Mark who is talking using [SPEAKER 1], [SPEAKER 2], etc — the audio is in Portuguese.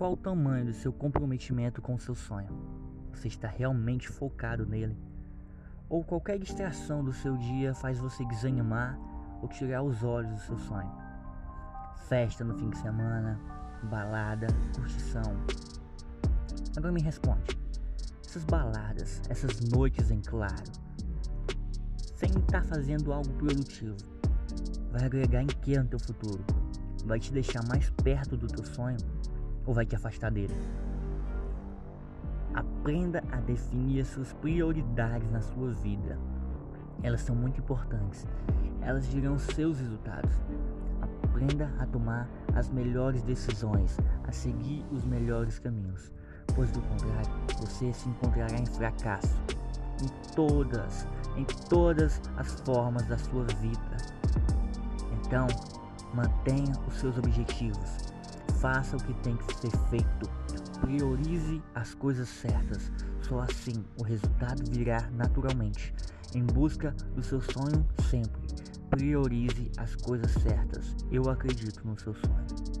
[SPEAKER 1] qual o tamanho do seu comprometimento com o seu sonho? Você está realmente focado nele? Ou qualquer distração do seu dia faz você desanimar ou tirar os olhos do seu sonho? Festa no fim de semana, balada, curtição. Agora me responde: essas baladas, essas noites em claro, sem estar fazendo algo produtivo, vai agregar em que no teu futuro? Vai te deixar mais perto do teu sonho ou vai te afastar dele? Aprenda a definir as suas prioridades na sua vida. Elas são muito importantes. Elas dirão seus resultados. Aprenda a tomar as melhores decisões, a seguir os melhores caminhos, pois do contrário, você se encontrará em fracasso em todas, em todas as formas da sua vida. Então, mantenha os seus objetivos, faça o que tem que ser feito, priorize as coisas certas. Só assim o resultado virá naturalmente. Em busca do seu sonho sempre. Priorize as coisas certas. Eu acredito no seu sonho.